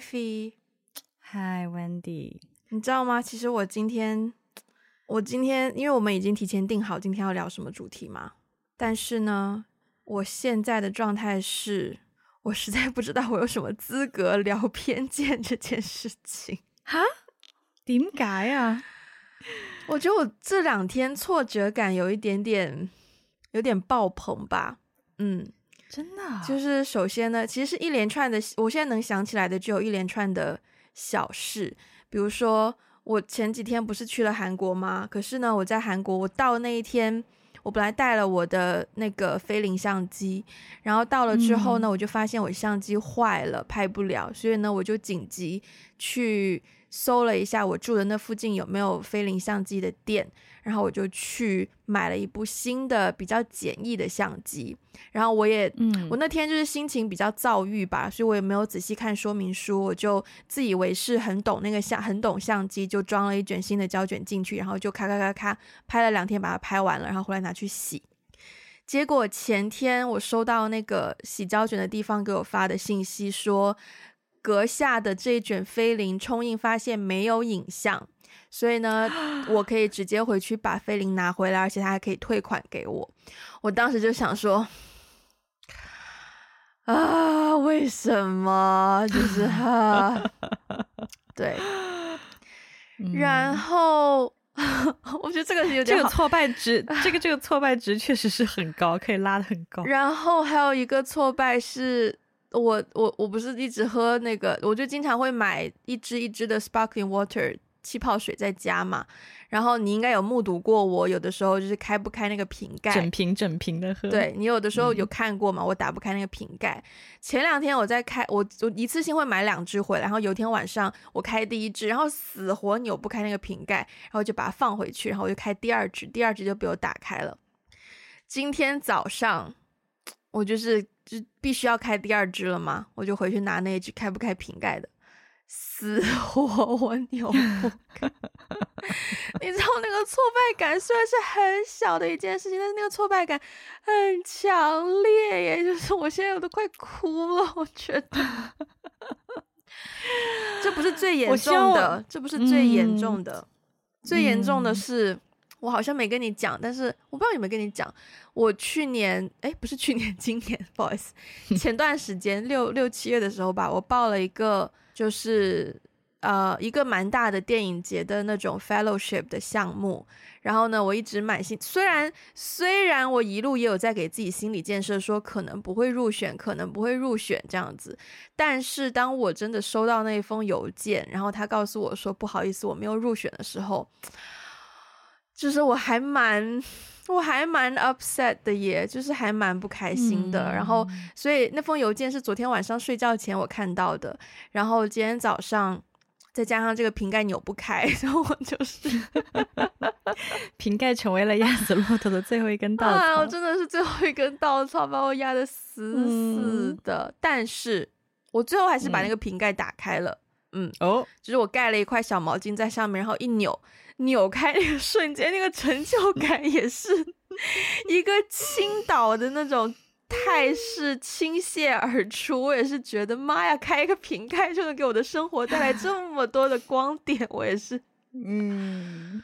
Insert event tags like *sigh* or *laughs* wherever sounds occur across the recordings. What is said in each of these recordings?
Ivy。*tsk* Hi Wendy。你知道吗？其实我今天，我今天，因为我们已经提前定好今天要聊什么主题嘛。但是呢，我现在的状态是，我实在不知道我有什么资格聊偏见这件事情。哈？点解啊？*laughs* 我觉得我这两天挫折感有一点点，有点爆棚吧。嗯。真的啊，就是首先呢，其实是一连串的，我现在能想起来的只有一连串的小事，比如说我前几天不是去了韩国吗？可是呢，我在韩国，我到那一天，我本来带了我的那个菲林相机，然后到了之后呢，嗯、我就发现我相机坏了，拍不了，所以呢，我就紧急去搜了一下我住的那附近有没有菲林相机的店。然后我就去买了一部新的比较简易的相机，然后我也，嗯，我那天就是心情比较躁郁吧，所以我也没有仔细看说明书，我就自以为是很懂那个相，很懂相机，就装了一卷新的胶卷进去，然后就咔咔咔咔拍了两天，把它拍完了，然后回来拿去洗。结果前天我收到那个洗胶卷的地方给我发的信息说，阁下的这一卷菲林冲印发现没有影像。所以呢，我可以直接回去把菲林拿回来，而且他还可以退款给我。我当时就想说，啊，为什么？就是 *laughs* 哈，对。然后，*laughs* 我觉得这个有点这个挫败值，*laughs* 这个这个挫败值确实是很高，可以拉的很高。然后还有一个挫败是我我我不是一直喝那个，我就经常会买一支一支的 sparkling water。气泡水在家嘛，然后你应该有目睹过我有的时候就是开不开那个瓶盖，整瓶整瓶的喝。对，你有的时候有看过嘛？嗯、我打不开那个瓶盖。前两天我在开，我我一次性会买两支回来，然后有一天晚上我开第一支，然后死活扭不开那个瓶盖，然后就把它放回去，然后我就开第二支，第二支就被我打开了。今天早上我就是就必须要开第二支了嘛，我就回去拿那一支开不开瓶盖的。死活 *laughs* 我扭不开，你知道那个挫败感虽然是很小的一件事情，但是那个挫败感很强烈耶，就是我现在我都快哭了，我觉得这不是最。严重的，这不是最严重的，嗯、最严重的是、嗯、我好像没跟你讲，但是我不知道有没有跟你讲，我去年哎不是去年，*laughs* 今年不好意思，前段时间六六七月的时候吧，我报了一个。就是呃一个蛮大的电影节的那种 fellowship 的项目，然后呢，我一直满心，虽然虽然我一路也有在给自己心理建设，说可能不会入选，可能不会入选这样子，但是当我真的收到那封邮件，然后他告诉我说不好意思，我没有入选的时候，就是我还蛮。我还蛮 upset 的耶，就是还蛮不开心的。嗯、然后，所以那封邮件是昨天晚上睡觉前我看到的。然后今天早上再加上这个瓶盖扭不开，*laughs* 然后我就是 *laughs* 瓶盖成为了压死骆驼的最后一根稻草。啊，我真的是最后一根稻草，把我压得死死的。嗯、但是我最后还是把那个瓶盖打开了。嗯，哦，就是我盖了一块小毛巾在上面，然后一扭。扭开那个瞬间，那个成就感也是 *laughs* 一个倾倒的那种态势倾泻而出。我也是觉得，妈呀，开一个瓶盖就能给我的生活带来这么多的光点，我也是，嗯，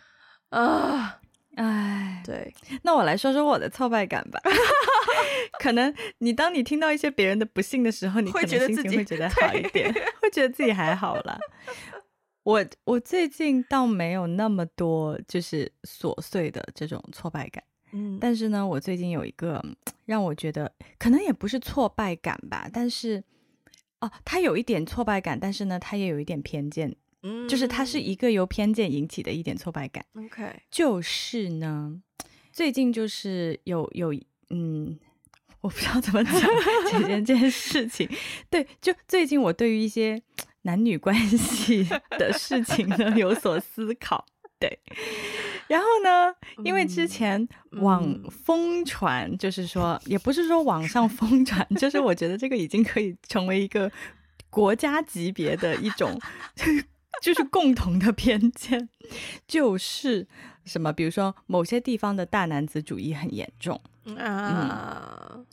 啊，哎，对，那我来说说我的挫败感吧。*laughs* 可能你当你听到一些别人的不幸的时候，你会觉得自己会觉得 *laughs* 好一点，会觉得自己还好啦。*laughs* 我我最近倒没有那么多就是琐碎的这种挫败感，嗯，但是呢，我最近有一个让我觉得可能也不是挫败感吧，但是哦，他有一点挫败感，但是呢，他也有一点偏见，嗯，就是它是一个由偏见引起的一点挫败感，OK，就是呢，最近就是有有嗯，我不知道怎么讲 *laughs* 这件这件事情，对，就最近我对于一些。男女关系的事情呢，*laughs* 有所思考，对。然后呢，因为之前网疯传，就是说，也不是说网上疯传，就是我觉得这个已经可以成为一个国家级别的一种，就是共同的偏见，就是什么，比如说某些地方的大男子主义很严重啊。嗯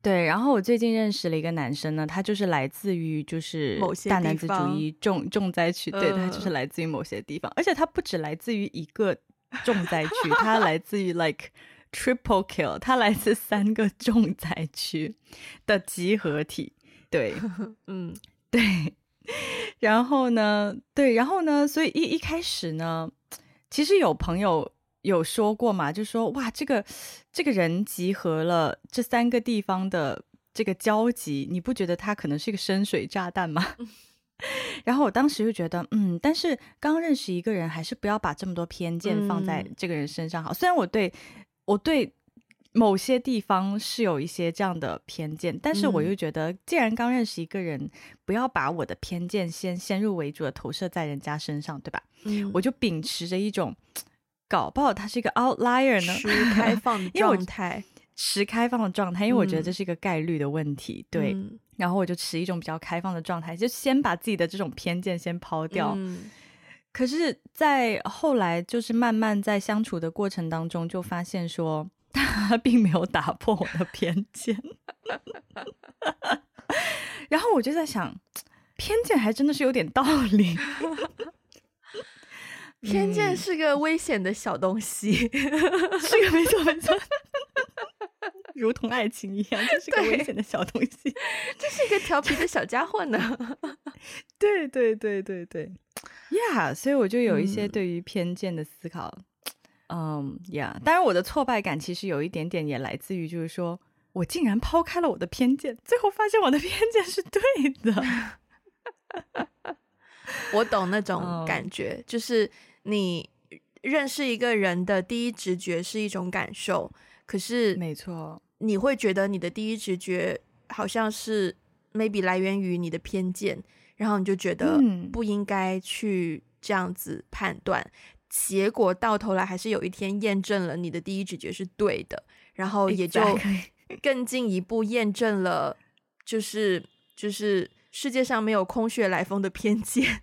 对，然后我最近认识了一个男生呢，他就是来自于就是某些大男子主义重重灾区，对，他就是来自于某些地方，而且他不止来自于一个重灾区，他来自于 like triple kill，他来自三个重灾区的集合体，对，*laughs* 嗯，对，然后呢，对，然后呢，所以一一开始呢，其实有朋友。有说过嘛？就说哇，这个这个人集合了这三个地方的这个交集，你不觉得他可能是一个深水炸弹吗？*laughs* 然后我当时就觉得，嗯，但是刚认识一个人，还是不要把这么多偏见放在这个人身上好。嗯、虽然我对我对某些地方是有一些这样的偏见，但是我又觉得，既然刚认识一个人，不要把我的偏见先先入为主的投射在人家身上，对吧？嗯、我就秉持着一种。搞不好他是一个 outlier 呢，持开放的状态，持开放的状态，因为我觉得这是一个概率的问题，嗯、对。然后我就持一种比较开放的状态，就先把自己的这种偏见先抛掉。嗯、可是，在后来就是慢慢在相处的过程当中，就发现说他并没有打破我的偏见。*laughs* 然后我就在想，偏见还真的是有点道理。*laughs* 偏见是个危险的小东西，*laughs* 是个没错没错，如同爱情一样，这是个危险的小东西，这是一个调皮的小家伙呢。对对对对对，呀，yeah, 所以我就有一些对于偏见的思考。嗯，呀，当然我的挫败感其实有一点点也来自于，就是说我竟然抛开了我的偏见，最后发现我的偏见是对的。*laughs* 我懂那种感觉，oh. 就是你认识一个人的第一直觉是一种感受，可是没错，你会觉得你的第一直觉好像是 maybe 来源于你的偏见，然后你就觉得不应该去这样子判断，嗯、结果到头来还是有一天验证了你的第一直觉是对的，然后也就 *laughs* 更进一步验证了，就是就是。世界上没有空穴来风的偏见，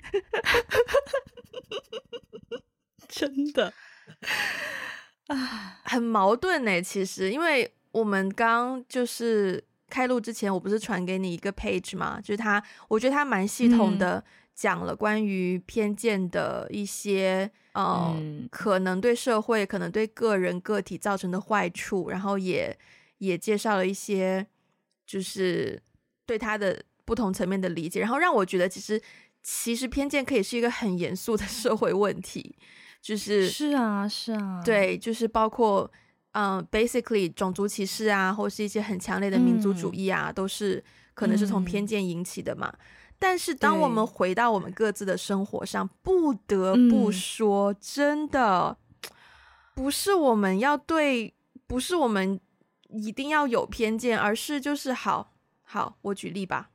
真的 *laughs* 啊，很矛盾呢。其实，因为我们刚就是开录之前，我不是传给你一个 page 吗，就是他，我觉得他蛮系统的讲了关于偏见的一些，呃、嗯，可能对社会、可能对个人个体造成的坏处，然后也也介绍了一些，就是对他的。不同层面的理解，然后让我觉得，其实其实偏见可以是一个很严肃的 *laughs* 社会问题，就是是啊是啊，对，就是包括嗯、uh,，basically 种族歧视啊，或是一些很强烈的民族主义啊，嗯、都是可能是从偏见引起的嘛。嗯、但是当我们回到我们各自的生活上，不得不说，嗯、真的不是我们要对，不是我们一定要有偏见，而是就是好好，我举例吧。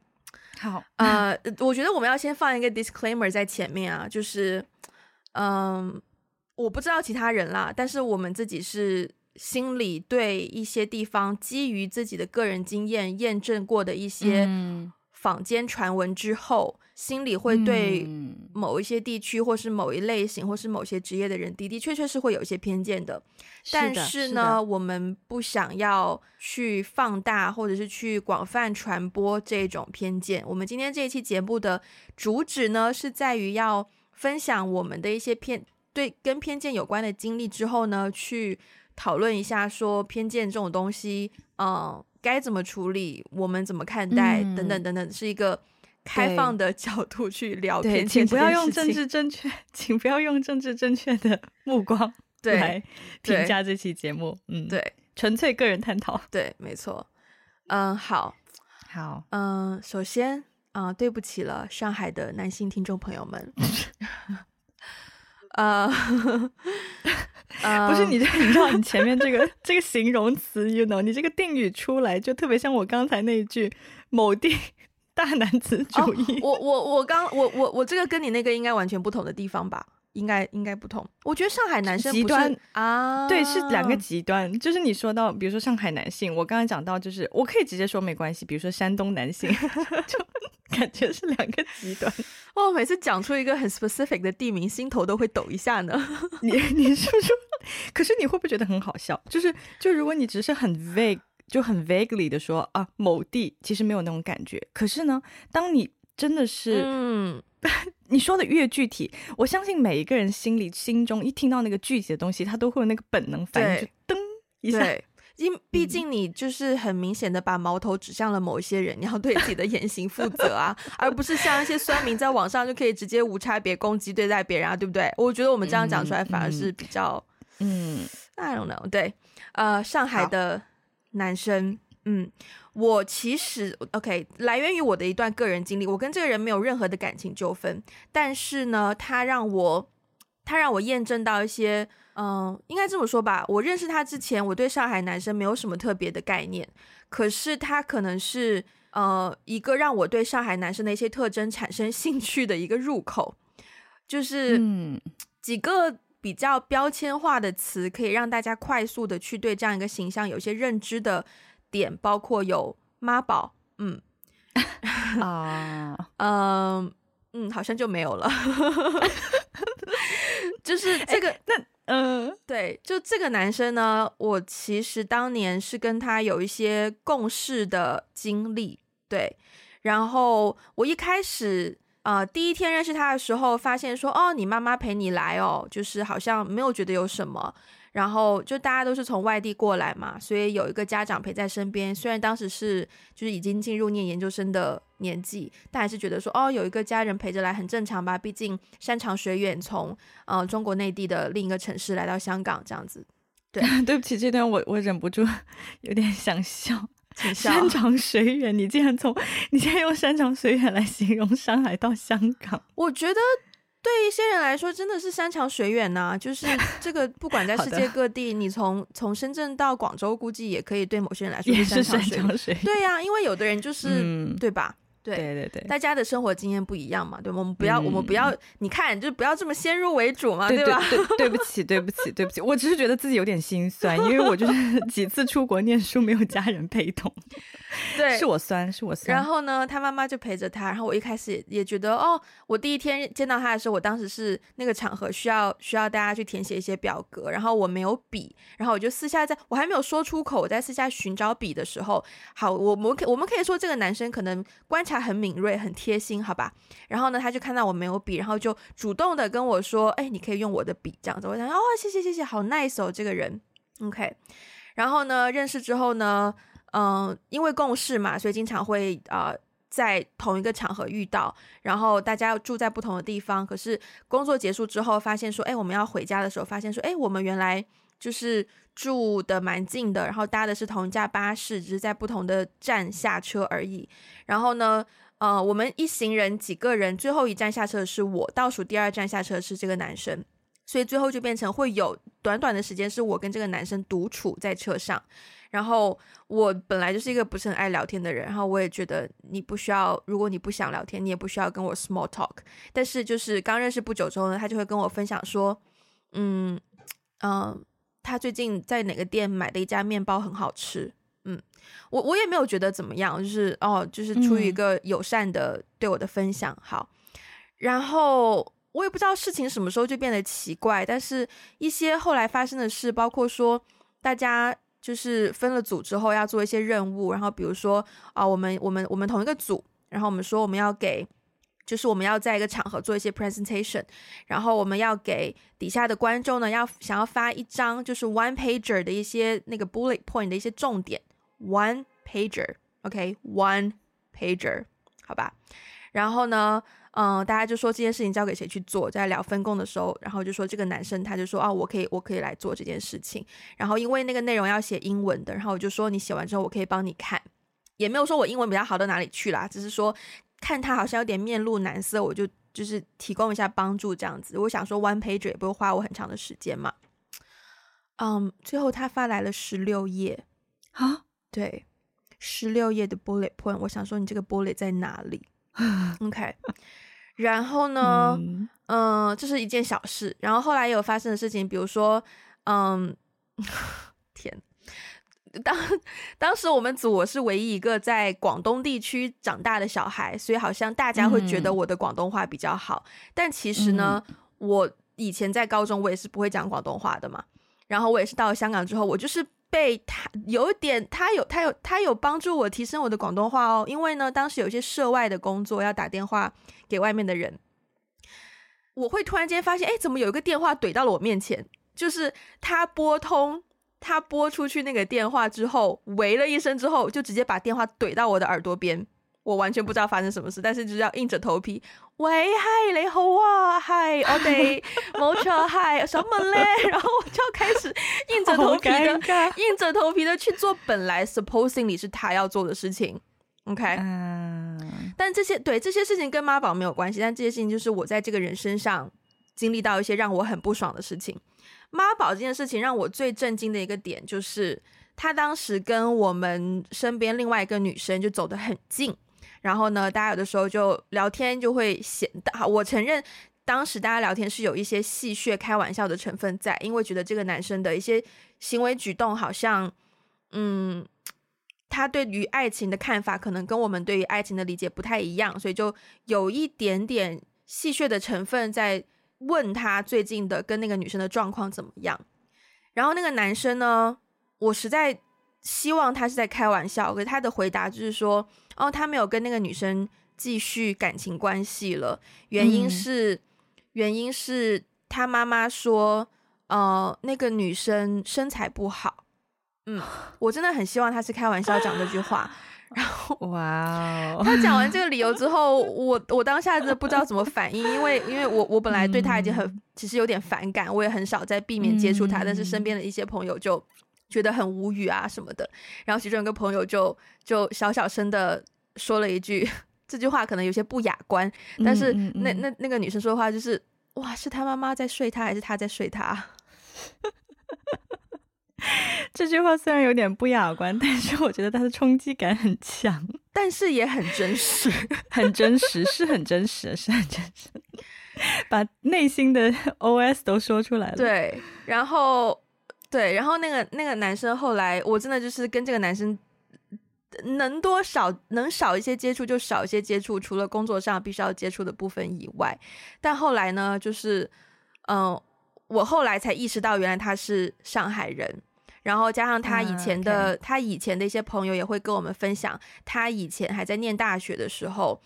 好，呃，我觉得我们要先放一个 disclaimer 在前面啊，就是，嗯，我不知道其他人啦，但是我们自己是心里对一些地方基于自己的个人经验验证过的一些坊间传闻之后。嗯心里会对某一些地区，或是某一类型，或是某些职业的人，的的确确是会有一些偏见的。但是呢，我们不想要去放大，或者是去广泛传播这种偏见。我们今天这一期节目的主旨呢，是在于要分享我们的一些偏对跟偏见有关的经历之后呢，去讨论一下说偏见这种东西，嗯，该怎么处理，我们怎么看待，嗯、等等等等，是一个。开放的 *laughs* 角度去聊天，请不要用政治正确，*laughs* 请不要用政治正确的 *laughs* 目光来评价这期节目。嗯，对，纯粹个人探讨。对，没错。嗯，好，好。嗯，首先，啊，对不起了，上海的男性听众朋友们。呃，*laughs* 不是你这，你知道你前面这个这个形容词，you know，你这个定语出来就特别像我刚才那一句某地。大男子主义，哦、我我我刚我我我这个跟你那个应该完全不同的地方吧？应该应该不同。我觉得上海男生极端啊，对，是两个极端。就是你说到，比如说上海男性，我刚才讲到，就是我可以直接说没关系。比如说山东男性，*laughs* 就感觉是两个极端。*laughs* 哦每次讲出一个很 specific 的地名，心头都会抖一下呢。你你是不是？可是你会不会觉得很好笑？就是就如果你只是很 vague。就很 vaguely 的说啊，某地其实没有那种感觉。可是呢，当你真的是，嗯，*laughs* 你说的越具体，我相信每一个人心里心中一听到那个具体的东西，他都会有那个本能反应，就噔一下。因毕竟你就是很明显的把矛头指向了某一些人，你要对自己的言行负责啊，而不是像一些酸民在网上就可以直接无差别攻击对待别人啊，对不对？我觉得我们这样讲出来反而是比较，嗯，嗯，I don't know，对，呃，上海的男生，嗯，我其实 OK，来源于我的一段个人经历，我跟这个人没有任何的感情纠纷，但是呢，他让我，他让我验证到一些。嗯，应该这么说吧。我认识他之前，我对上海男生没有什么特别的概念。可是他可能是呃一个让我对上海男生的一些特征产生 *laughs* 兴趣的一个入口，就是几个比较标签化的词，可以让大家快速的去对这样一个形象有些认知的点，包括有妈宝，嗯 *laughs* 啊，嗯嗯，好像就没有了。*laughs* 就是这个，那嗯，呃、对，就这个男生呢，我其实当年是跟他有一些共事的经历，对，然后我一开始呃第一天认识他的时候，发现说，哦，你妈妈陪你来哦，就是好像没有觉得有什么。然后就大家都是从外地过来嘛，所以有一个家长陪在身边。虽然当时是就是已经进入念研究生的年纪，但还是觉得说哦，有一个家人陪着来很正常吧。毕竟山长水远，从呃中国内地的另一个城市来到香港这样子。对，*laughs* 对不起，这段我我忍不住有点想笑。请 *laughs* 笑。山长水远，你竟然从你竟然用山长水远来形容上海到香港，我觉得。对一些人来说，真的是山长水远呐、啊。就是 *laughs* 这个，不管在世界各地，你从从深圳到广州，估计也可以对某些人来说是山长水远。对呀、啊，因为有的人就是，嗯、对吧？对对对对，大家的生活经验不一样嘛，对吗？我们不要，嗯、我们不要，你看，就不要这么先入为主嘛，对吧？对，对，不起，对不起，对不起，我只是觉得自己有点心酸，因为我就是 *laughs* 几次出国念书没有家人陪同，*laughs* 对，是我酸，是我酸。然后呢，他妈妈就陪着他，然后我一开始也，也觉得，哦，我第一天见到他的时候，我当时是那个场合需要需要大家去填写一些表格，然后我没有笔，然后我就私下在我还没有说出口，我在私下寻找笔的时候，好，我们可我们可以说这个男生可能观察很敏锐，很贴心，好吧？然后呢，他就看到我没有笔，然后就主动的跟我说：“哎，你可以用我的笔，这样子。”我想：“哦，谢谢，谢谢，好 nice 哦，这个人。”OK。然后呢，认识之后呢，嗯、因为共事嘛，所以经常会啊、在同一个场合遇到。然后大家要住在不同的地方，可是工作结束之后，发现说：“哎，我们要回家的时候，发现说：哎，我们原来就是住的蛮近的，然后搭的是同一架巴士，只是在不同的站下车而已。然后呢？”呃，我们一行人几个人，最后一站下车的是我，倒数第二站下车的是这个男生，所以最后就变成会有短短的时间是我跟这个男生独处在车上。然后我本来就是一个不是很爱聊天的人，然后我也觉得你不需要，如果你不想聊天，你也不需要跟我 small talk。但是就是刚认识不久之后呢，他就会跟我分享说，嗯嗯、他最近在哪个店买的一家面包很好吃。嗯，我我也没有觉得怎么样，就是哦，就是出于一个友善的对我的分享，嗯、好。然后我也不知道事情什么时候就变得奇怪，但是一些后来发生的事，包括说大家就是分了组之后要做一些任务，然后比如说啊、哦，我们我们我们同一个组，然后我们说我们要给，就是我们要在一个场合做一些 presentation，然后我们要给底下的观众呢，要想要发一张就是 one pager 的一些那个 bullet point 的一些重点。One pager，OK，One pager，好吧。然后呢，嗯、大家就说这件事情交给谁去做，在聊分工的时候，然后就说这个男生他就说哦，我可以，我可以来做这件事情。然后因为那个内容要写英文的，然后我就说你写完之后我可以帮你看，也没有说我英文比较好到哪里去啦，只是说看他好像有点面露难色，我就就是提供一下帮助这样子。我想说 One pager 也不会花我很长的时间嘛。嗯，最后他发来了十六页啊。对，十六页的 bullet point，我想说你这个 bullet 在哪里？*laughs* OK，然后呢，嗯，呃，这是一件小事。然后后来有发生的事情，比如说，嗯，天，当当时我们组我是唯一一个在广东地区长大的小孩，所以好像大家会觉得我的广东话比较好。嗯，但其实呢，我以前在高中我也是不会讲广东话的嘛。然后我也是到了香港之后，我就是。被他有一点，他有他有他有帮助我提升我的广东话哦。因为呢，当时有一些涉外的工作要打电话给外面的人，我会突然间发现，哎，怎么有一个电话怼到了我面前？就是他拨通，他拨出去那个电话之后，喂了一声之后，就直接把电话怼到我的耳朵边。我完全不知道发生什么事，但是就是要硬着头皮。喂，嗨，你好啊，嗨，我哋 *laughs* 冇错，嗨，什么嘞？*laughs* 然后我就开始硬着头皮的，硬着头皮的去做本来 supposingly 是他要做的事情。OK，嗯，但这些对这些事情跟妈宝没有关系，但这些事情就是我在这个人身上经历到一些让我很不爽的事情。妈宝这件事情让我最震惊的一个点就是，他当时跟我们身边另外一个女生就走得很近。然后呢，大家有的时候就聊天就会显得，我承认当时大家聊天是有一些戏谑、开玩笑的成分在，因为觉得这个男生的一些行为举动好像，嗯，他对于爱情的看法可能跟我们对于爱情的理解不太一样，所以就有一点点戏谑的成分在问他最近的跟那个女生的状况怎么样。然后那个男生呢，我实在希望他是在开玩笑，可是他的回答就是说。哦，他没有跟那个女生继续感情关系了，原因是，嗯、原因是他妈妈说，呃，那个女生身材不好。嗯，我真的很希望他是开玩笑讲这句话。然后，哇哦，他讲完这个理由之后，我我当下真的不知道怎么反应，因为因为我我本来对他已经很、嗯、其实有点反感，我也很少在避免接触他，嗯、但是身边的一些朋友就。觉得很无语啊什么的，然后其中有个朋友就就小小声的说了一句，*laughs* 这句话可能有些不雅观，但是那那那个女生说话就是，哇，是他妈妈在睡他，还是他在睡他？*laughs* *laughs* 这句话虽然有点不雅观，但是我觉得它的冲击感很强，但是也很真实，*laughs* 很真实，是很真实，是很真实，把内心的 OS 都说出来了。对，然后。对，然后那个那个男生后来，我真的就是跟这个男生能多少能少一些接触就少一些接触，除了工作上必须要接触的部分以外。但后来呢，就是嗯、呃，我后来才意识到，原来他是上海人，然后加上他以前的、uh, okay. 他以前的一些朋友也会跟我们分享，他以前还在念大学的时候，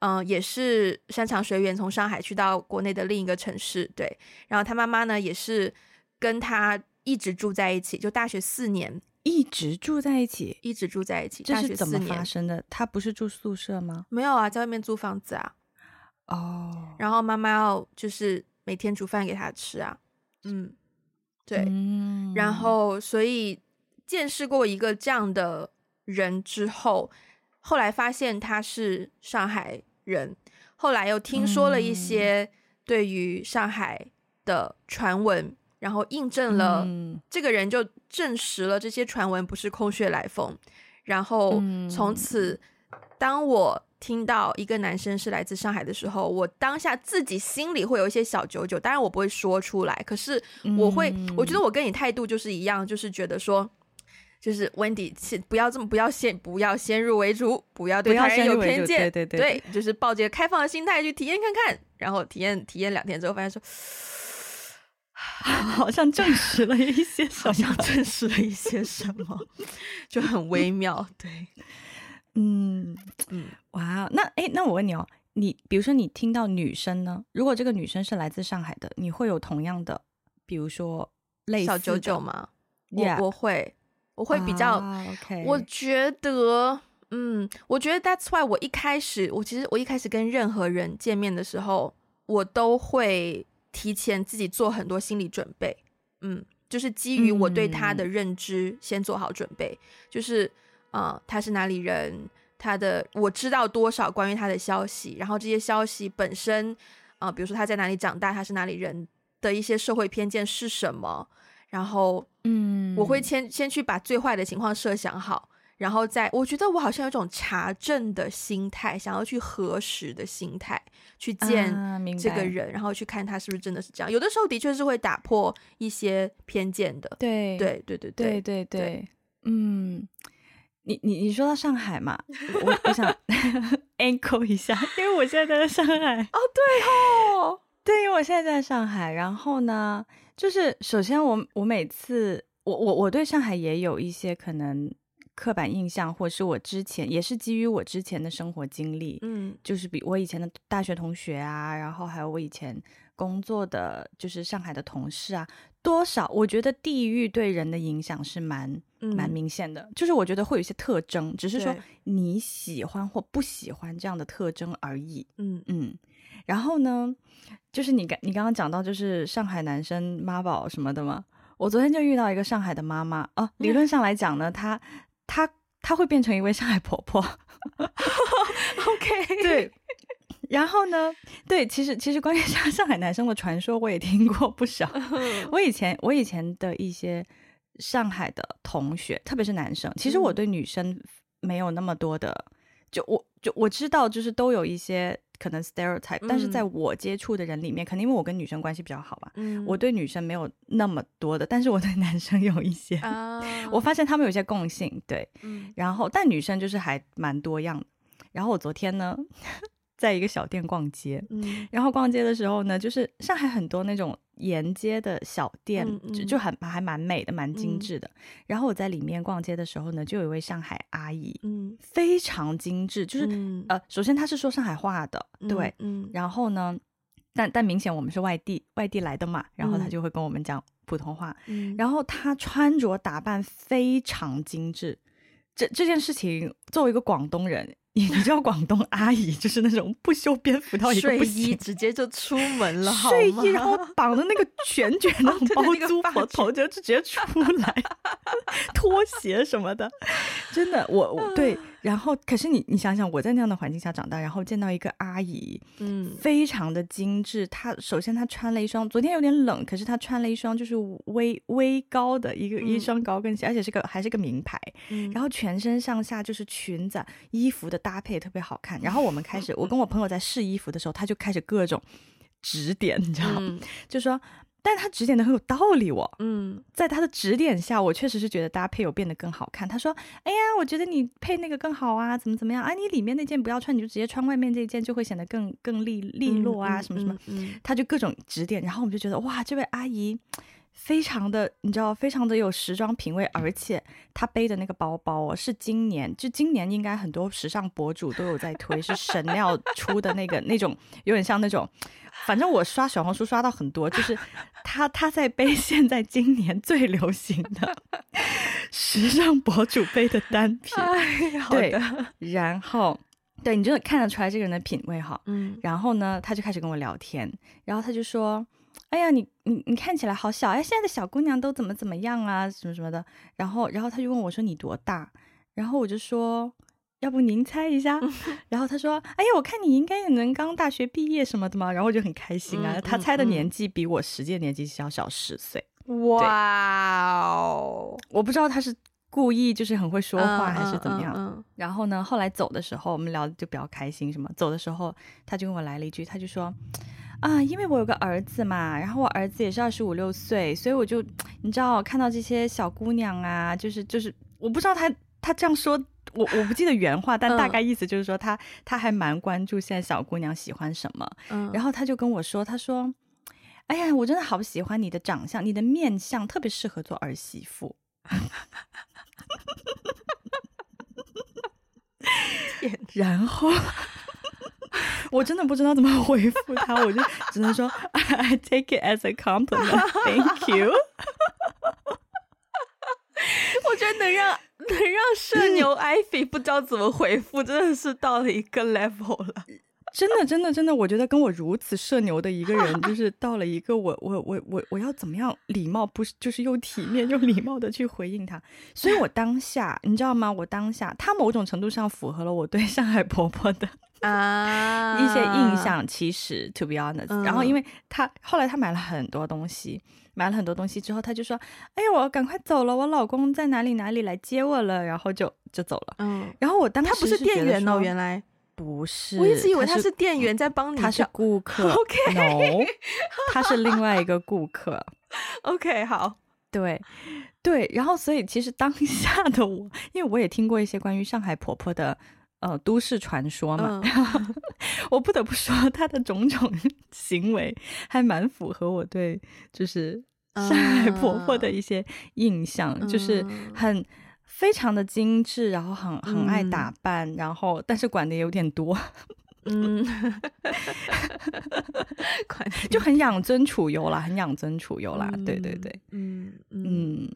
嗯、呃，也是山长水远从上海去到国内的另一个城市，对，然后他妈妈呢也是跟他。一直住在一起，就大学四年，一直住在一起，一直住在一起。这是怎么发生的？他不是住宿舍吗？没有啊，在外面租房子啊。哦。Oh. 然后妈妈要就是每天煮饭给他吃啊。嗯，对。嗯。然后，所以见识过一个这样的人之后，后来发现他是上海人，后来又听说了一些对于上海的传闻。嗯然后印证了，这个人就证实了这些传闻不是空穴来风。然后从此，当我听到一个男生是来自上海的时候，我当下自己心里会有一些小九九，当然我不会说出来，可是我会，我觉得我跟你态度就是一样，就是觉得说，就是 Wendy，不要这么，不要先，不要先入为主，不要对他人有偏见，对对对，对，就是抱着开放的心态去体验看看，然后体验体验两天之后，发现说。好像证实了一些什么，*laughs* 好像证实了一些什么，*laughs* 就很微妙。对，嗯嗯，哇，那哎，那我问你哦，你比如说你听到女生呢，如果这个女生是来自上海的，你会有同样的，比如说类似小九九吗？Yeah. 我我会，我会比较。Uh, okay. 我觉得，嗯，我觉得 That's why 我一开始，我其实我一开始跟任何人见面的时候，我都会。提前自己做很多心理准备，嗯，就是基于我对他的认知，先做好准备。嗯、就是啊、呃，他是哪里人？他的我知道多少关于他的消息？然后这些消息本身啊、呃，比如说他在哪里长大，他是哪里人的一些社会偏见是什么？然后，嗯，我会先先去把最坏的情况设想好。然后再，我觉得我好像有种查证的心态，想要去核实的心态去见这个人，啊、然后去看他是不是真的是这样。有的时候的确是会打破一些偏见的。对对对对对对对，嗯，你你你说到上海嘛，我我想 *laughs* echo 一下，因为我现在在上海。哦，对哦，*laughs* 对，因为我现在在上海。然后呢，就是首先我我每次。我我我对上海也有一些可能刻板印象，或是我之前也是基于我之前的生活经历，嗯，就是比我以前的大学同学啊，然后还有我以前工作的就是上海的同事啊，多少我觉得地域对人的影响是蛮蛮明显的，就是我觉得会有一些特征，只是说你喜欢或不喜欢这样的特征而已，嗯嗯。然后呢，就是你刚你刚刚讲到就是上海男生妈宝什么的嘛，我昨天就遇到一个上海的妈妈哦，理论上来讲呢，她她她会变成一位上海婆婆，*laughs* OK，对。然后呢，对，其实其实关于上上海男生的传说，我也听过不少。我以前我以前的一些上海的同学，特别是男生，其实我对女生没有那么多的，就我就我知道，就是都有一些。可能 stereotype，但是在我接触的人里面，嗯、可能因为我跟女生关系比较好吧，嗯、我对女生没有那么多的，但是我对男生有一些，啊、我发现他们有一些共性，对，嗯、然后但女生就是还蛮多样的。然后我昨天呢，在一个小店逛街，嗯、然后逛街的时候呢，就是上海很多那种。沿街的小店就、嗯嗯、就。很还蛮美的，蛮精致的。嗯、然后我在里面逛街的时候呢，就有一位上海阿姨，嗯，非常精致，就是、嗯、呃，首先她是说上海话的，对，嗯，嗯然后呢，但但明显我们是外地外地来的嘛，然后她就会跟我们讲普通话，嗯，然后她穿着打扮非常精致，这这件事情作为一个广东人。你知道广东阿姨就是那种不修边幅到一个不行，睡衣直接就出门了，*laughs* 睡衣然后绑的那个卷卷的 *laughs* 包租婆头就直接出来，*laughs* 拖鞋什么的，真的我我对。然后可是你你想想，我在那样的环境下长大，然后见到一个阿姨，嗯，非常的精致。她首先她穿了一双，昨天有点冷，可是她穿了一双就是微微高的一个、嗯、一双高跟鞋，而且是个还是个名牌。嗯，然后全身上下就是裙子衣服的搭配特别好看。然后我们开始，我跟我朋友在试衣服的时候，她就开始各种指点，你知道吗？嗯、就说。但他指点的很有道理哦，嗯，在他的指点下，我确实是觉得搭配有变得更好看。他说：“哎呀，我觉得你配那个更好啊，怎么怎么样啊？你里面那件不要穿，你就直接穿外面这件，就会显得更更利利落啊，什么什么。”嗯，他就各种指点，然后我们就觉得哇，这位阿姨非常的，你知道，非常的有时装品味，而且他背的那个包包哦，是今年就今年应该很多时尚博主都有在推，是 Chanel 出的那个那种，有点像那种。反正我刷小红书刷到很多，就是他他在背现在今年最流行的时尚博主背的单品，哎，好对，然后对你真的看得出来这个人的品味哈，嗯，然后呢，他就开始跟我聊天，然后他就说，哎呀，你你你看起来好小，哎，现在的小姑娘都怎么怎么样啊，什么什么的，然后然后他就问我说你多大，然后我就说。要不您猜一下？*laughs* 然后他说：“哎呀，我看你应该也能刚大学毕业什么的嘛。”然后我就很开心啊。他猜的年纪比我实际的年纪小小十岁。哇哦！我不知道他是故意就是很会说话还是怎么样。嗯嗯嗯、然后呢，后来走的时候，我们聊的就比较开心，什么？走的时候，他就跟我来了一句，他就说：“啊，因为我有个儿子嘛，然后我儿子也是二十五六岁，所以我就你知道，看到这些小姑娘啊，就是就是，我不知道他他这样说。”我我不记得原话，但大概意思就是说他，他、嗯、他还蛮关注现在小姑娘喜欢什么。嗯，然后他就跟我说，他说：“哎呀，我真的好喜欢你的长相，你的面相特别适合做儿媳妇。*laughs* ”然后我真的不知道怎么回复他，我就只能说：*laughs* “I take it as a compliment, thank you。*laughs* *laughs* ”我觉得能让。能让社牛艾菲不知道怎么回复，真的是到了一个 level 了。真的，真的，真的，我觉得跟我如此社牛的一个人，就是到了一个我，我，我，我，我要怎么样礼貌，不是就是又体面又礼貌的去回应他。所以我当下，你知道吗？我当下，他某种程度上符合了我对上海婆婆的啊一些印象。其实，to be honest，、嗯、然后因为他后来他买了很多东西。买了很多东西之后，他就说：“哎呀，我赶快走了，我老公在哪里哪里来接我了。”然后就就走了。嗯，然后我当时他不是店员哦，原来不是，我一直以为他是店员在帮你，*laughs* 他是顾客。*laughs* OK，No，他是另外一个顾客。*laughs* OK，好，对对，然后所以其实当下的我，因为我也听过一些关于上海婆婆的。呃，都市传说嘛，嗯、*laughs* 我不得不说，他的种种 *laughs* 行为还蛮符合我对，就是上海婆婆的一些印象，嗯、就是很非常的精致，然后很很爱打扮，嗯、然后但是管的有点多。嗯，*laughs* 就很养尊处优啦，很养尊处优啦，嗯、对对对，嗯嗯，嗯，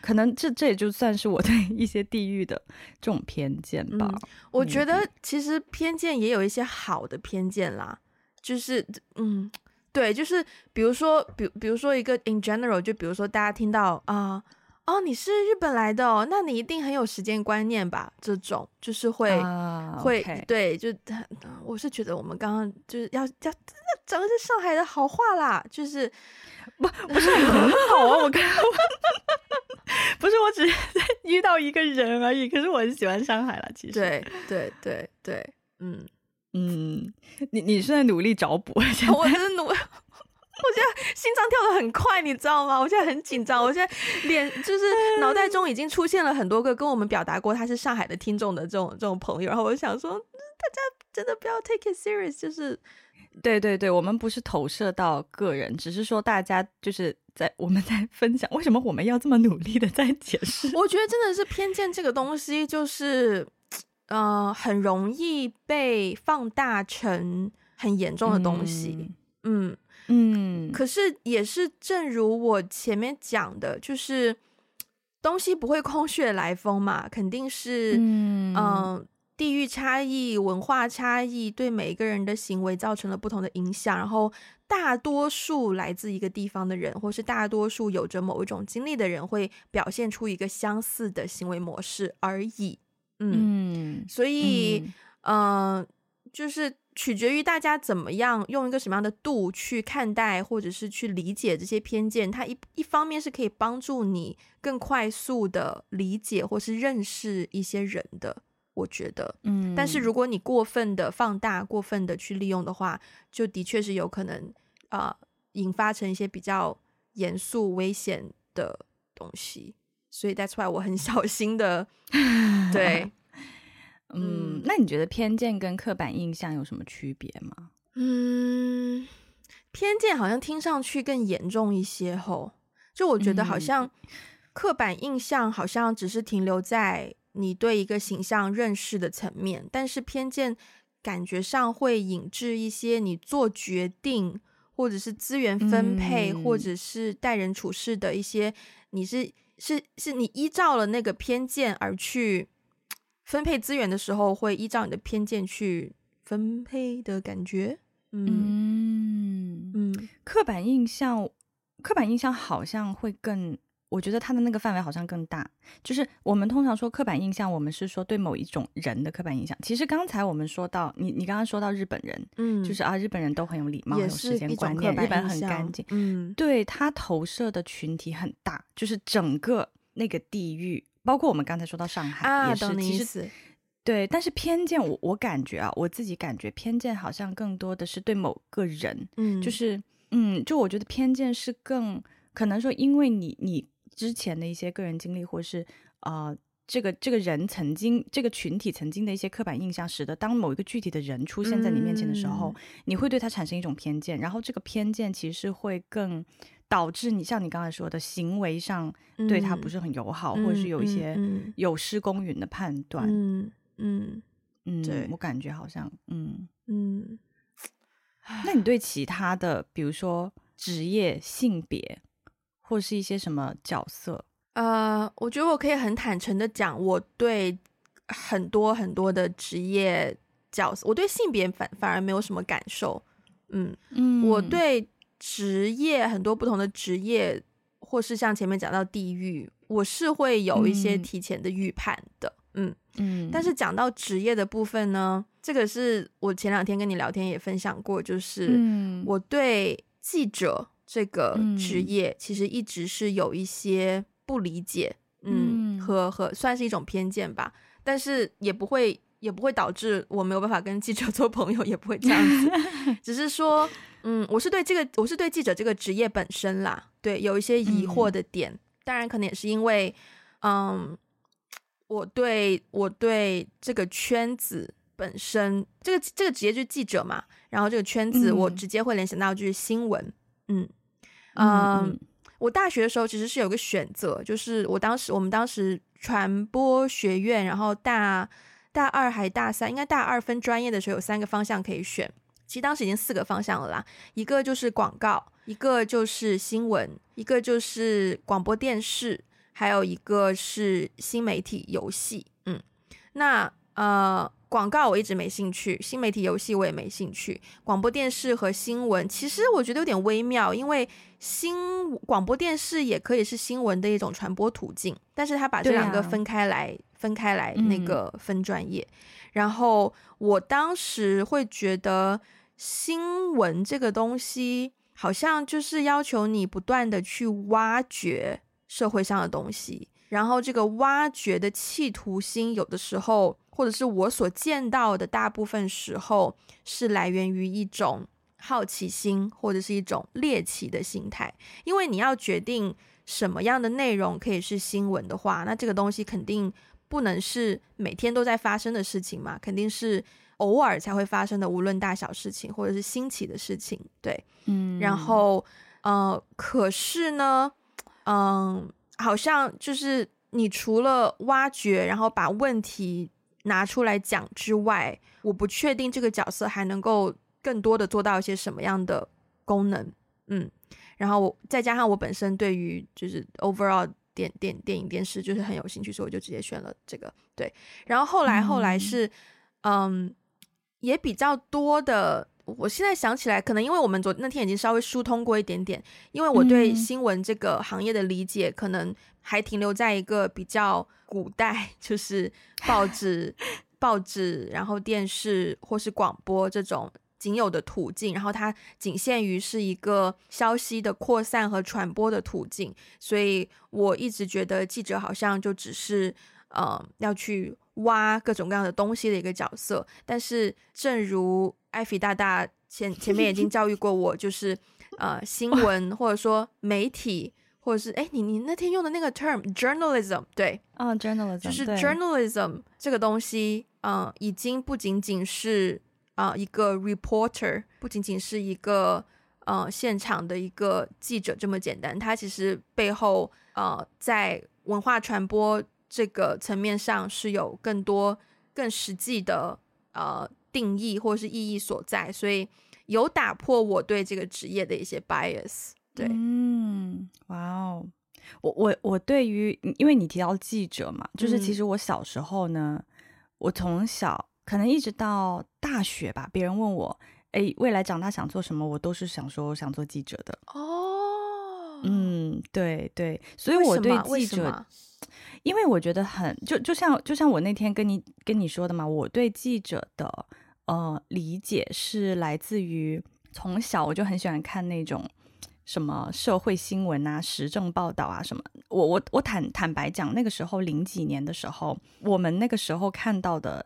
可能这这也就算是我对一些地域的这种偏见吧。嗯、我觉得其实偏见也有一些好的偏见啦，就是嗯，对，就是比如说，比比如说一个 in general，就比如说大家听到啊。呃哦，你是日本来的哦，那你一定很有时间观念吧？这种就是会、uh, okay. 会对，就我是觉得我们刚刚就是要要真的讲的是上海的好话啦，就是不不是很好啊，我刚刚 *laughs* 不是，我只是遇到一个人而已，可是我很喜欢上海了，其实对对对对，嗯嗯，你你是在努力找补，我是努。我现在心脏跳得很快，你知道吗？我现在很紧张，*laughs* 我现在脸就是 *laughs* 脑袋中已经出现了很多个跟我们表达过他是上海的听众的这种这种朋友，然后我就想说，大家真的不要 take it serious，就是对对对，我们不是投射到个人，只是说大家就是在我们在分享，为什么我们要这么努力的在解释？*laughs* 我觉得真的是偏见这个东西，就是呃，很容易被放大成很严重的东西，嗯。嗯嗯，可是也是正如我前面讲的，就是东西不会空穴来风嘛，肯定是嗯、呃、地域差异、文化差异对每一个人的行为造成了不同的影响，然后大多数来自一个地方的人，或是大多数有着某一种经历的人，会表现出一个相似的行为模式而已。嗯，嗯所以嗯、呃，就是。取决于大家怎么样用一个什么样的度去看待，或者是去理解这些偏见。它一一方面是可以帮助你更快速的理解或是认识一些人的，我觉得，嗯。但是如果你过分的放大、过分的去利用的话，就的确是有可能啊、呃，引发成一些比较严肃、危险的东西。所以 that's why 我很 *laughs* 小心的，*laughs* 对。嗯，那你觉得偏见跟刻板印象有什么区别吗？嗯，偏见好像听上去更严重一些吼，就我觉得好像刻板印象好像只是停留在你对一个形象认识的层面，但是偏见感觉上会引致一些你做决定，或者是资源分配，嗯、或者是待人处事的一些，你是是是你依照了那个偏见而去。分配资源的时候，会依照你的偏见去分配的感觉。嗯嗯，嗯，刻板印象，刻板印象好像会更，我觉得它的那个范围好像更大。就是我们通常说刻板印象，我们是说对某一种人的刻板印象。其实刚才我们说到，你你刚刚说到日本人，嗯，就是啊，日本人都很有礼貌，很有时间观念，日本很干净，嗯，对，他投射的群体很大，就是整个那个地域。包括我们刚才说到上海，啊、也是其实对，但是偏见我我感觉啊，我自己感觉偏见好像更多的是对某个人，嗯，就是嗯，就我觉得偏见是更可能说，因为你你之前的一些个人经历，或是啊、呃、这个这个人曾经这个群体曾经的一些刻板印象，使得当某一个具体的人出现在你面前的时候，嗯、你会对他产生一种偏见，然后这个偏见其实会更。导致你像你刚才说的行为上对他不是很友好，嗯、或者是有一些有失公允的判断。嗯嗯嗯，对，我感觉好像嗯嗯。那你对其他的，比如说职业、性别，或是一些什么角色？呃，我觉得我可以很坦诚的讲，我对很多很多的职业角色，我对性别反反而没有什么感受。嗯嗯，我对。职业很多不同的职业，或是像前面讲到地域，我是会有一些提前的预判的，嗯。嗯。但是讲到职业的部分呢，这个是我前两天跟你聊天也分享过，就是我对记者这个职业其实一直是有一些不理解，嗯，和和算是一种偏见吧，但是也不会也不会导致我没有办法跟记者 *laughs* 做朋友，也不会这样子，*laughs* 只是说。嗯，我是对这个，我是对记者这个职业本身啦，对，有一些疑惑的点。嗯、当然，可能也是因为，嗯，我对我对这个圈子本身，这个这个职业就是记者嘛，然后这个圈子我直接会联想到就是新闻，嗯嗯，嗯，我大学的时候其实是有个选择，就是我当时我们当时传播学院，然后大大二还大三，应该大二分专业的时候有三个方向可以选。其实当时已经四个方向了啦，一个就是广告，一个就是新闻，一个就是广播电视，还有一个是新媒体游戏。嗯，那呃。广告我一直没兴趣，新媒体游戏我也没兴趣。广播电视和新闻，其实我觉得有点微妙，因为新广播电视也可以是新闻的一种传播途径，但是他把这两个分开来，啊、分开来那个分专业。嗯、然后我当时会觉得新闻这个东西，好像就是要求你不断的去挖掘社会上的东西，然后这个挖掘的企图心，有的时候。或者是我所见到的大部分时候，是来源于一种好奇心，或者是一种猎奇的心态。因为你要决定什么样的内容可以是新闻的话，那这个东西肯定不能是每天都在发生的事情嘛，肯定是偶尔才会发生的，无论大小事情或者是新奇的事情。对，嗯，然后，呃，可是呢，嗯，好像就是你除了挖掘，然后把问题。拿出来讲之外，我不确定这个角色还能够更多的做到一些什么样的功能，嗯，然后再加上我本身对于就是 overall 电电电影电视就是很有兴趣，所以我就直接选了这个，对，然后后来后来是，嗯，嗯，也比较多的。我现在想起来，可能因为我们昨那天已经稍微疏通过一点点，因为我对新闻这个行业的理解可能还停留在一个比较古代，就是报纸、报纸，然后电视或是广播这种仅有的途径，然后它仅限于是一个消息的扩散和传播的途径，所以我一直觉得记者好像就只是呃要去挖各种各样的东西的一个角色，但是正如。艾菲大大前前面已经教育过我，就是呃新闻或者说媒体，或者是哎你你那天用的那个 term journalism 对啊、oh, journalism 就是 journalism 这个东西，嗯、呃，已经不仅仅是啊、呃、一个 reporter，不仅仅是一个呃现场的一个记者这么简单，他其实背后呃在文化传播这个层面上是有更多更实际的呃。定义或是意义所在，所以有打破我对这个职业的一些 bias。对，嗯，哇哦，我我我对于，因为你提到记者嘛，就是其实我小时候呢，嗯、我从小可能一直到大学吧，别人问我，哎，未来长大想做什么，我都是想说想做记者的。哦，嗯，对对，所以我对记者。因为我觉得很就就像就像我那天跟你跟你说的嘛，我对记者的呃理解是来自于从小我就很喜欢看那种什么社会新闻啊、时政报道啊什么。我我我坦坦白讲，那个时候零几年的时候，我们那个时候看到的。